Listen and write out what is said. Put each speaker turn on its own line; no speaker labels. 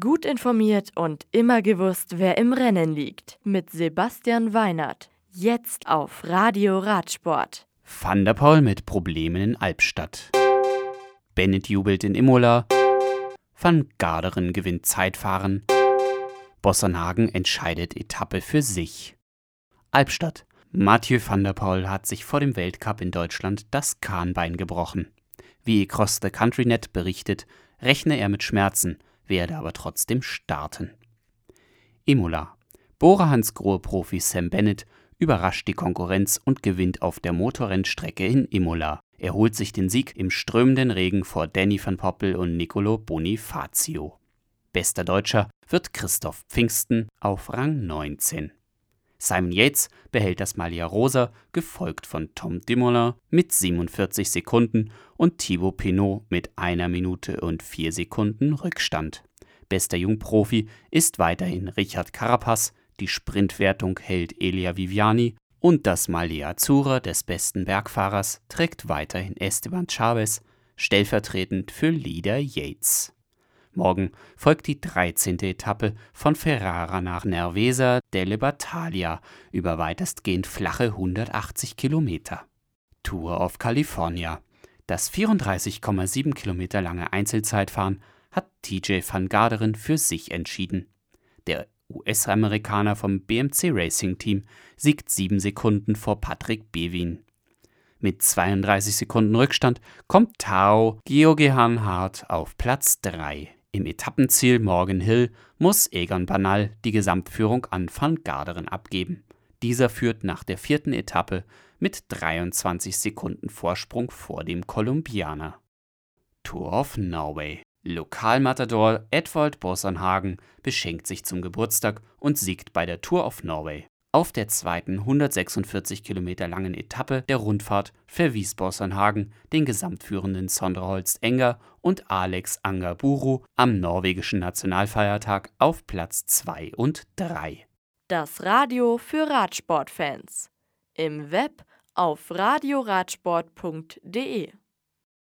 Gut informiert und immer gewusst, wer im Rennen liegt. Mit Sebastian Weinert. Jetzt auf Radio Radsport.
Van der Poel mit Problemen in Albstadt. Bennett jubelt in Imola. Van Garderen gewinnt Zeitfahren. Bossernhagen entscheidet Etappe für sich. Albstadt. Mathieu van der Poel hat sich vor dem Weltcup in Deutschland das Kahnbein gebrochen. Wie Cross the CountryNet berichtet, rechne er mit Schmerzen – werde aber trotzdem starten. Imola. Bora Hansgrohe Profi Sam Bennett überrascht die Konkurrenz und gewinnt auf der Motorrennstrecke in Imola. Er holt sich den Sieg im strömenden Regen vor Danny van Poppel und Nicolo Bonifacio. Bester Deutscher wird Christoph Pfingsten auf Rang 19. Simon Yates behält das Malia Rosa, gefolgt von Tom Dumoulin mit 47 Sekunden und Thibaut Pinot mit einer Minute und vier Sekunden Rückstand. Bester Jungprofi ist weiterhin Richard Carapaz, die Sprintwertung hält Elia Viviani und das Malia Azzurra des besten Bergfahrers trägt weiterhin Esteban Chavez, stellvertretend für Leader Yates. Morgen folgt die 13. Etappe von Ferrara nach Nervesa delle Battaglia über weitestgehend flache 180 Kilometer. Tour of California. Das 34,7 Kilometer lange Einzelzeitfahren hat TJ van Garderen für sich entschieden. Der US-Amerikaner vom BMC Racing Team siegt sieben Sekunden vor Patrick Bewin. Mit 32 Sekunden Rückstand kommt Tao Geoghegan Hart auf Platz 3. Im Etappenziel Morgan Hill muss Egan Banal die Gesamtführung an Van Garderen abgeben. Dieser führt nach der vierten Etappe mit 23 Sekunden Vorsprung vor dem Kolumbianer. Tour of Norway. Lokalmatador Edvald Bossernhagen beschenkt sich zum Geburtstag und siegt bei der Tour of Norway. Auf der zweiten 146 Kilometer langen Etappe der Rundfahrt verwies Bossernhagen den gesamtführenden Sondre Holst Enger und Alex Angaburu am norwegischen Nationalfeiertag auf Platz 2 und 3.
Das Radio für Radsportfans. Im Web auf radioradsport.de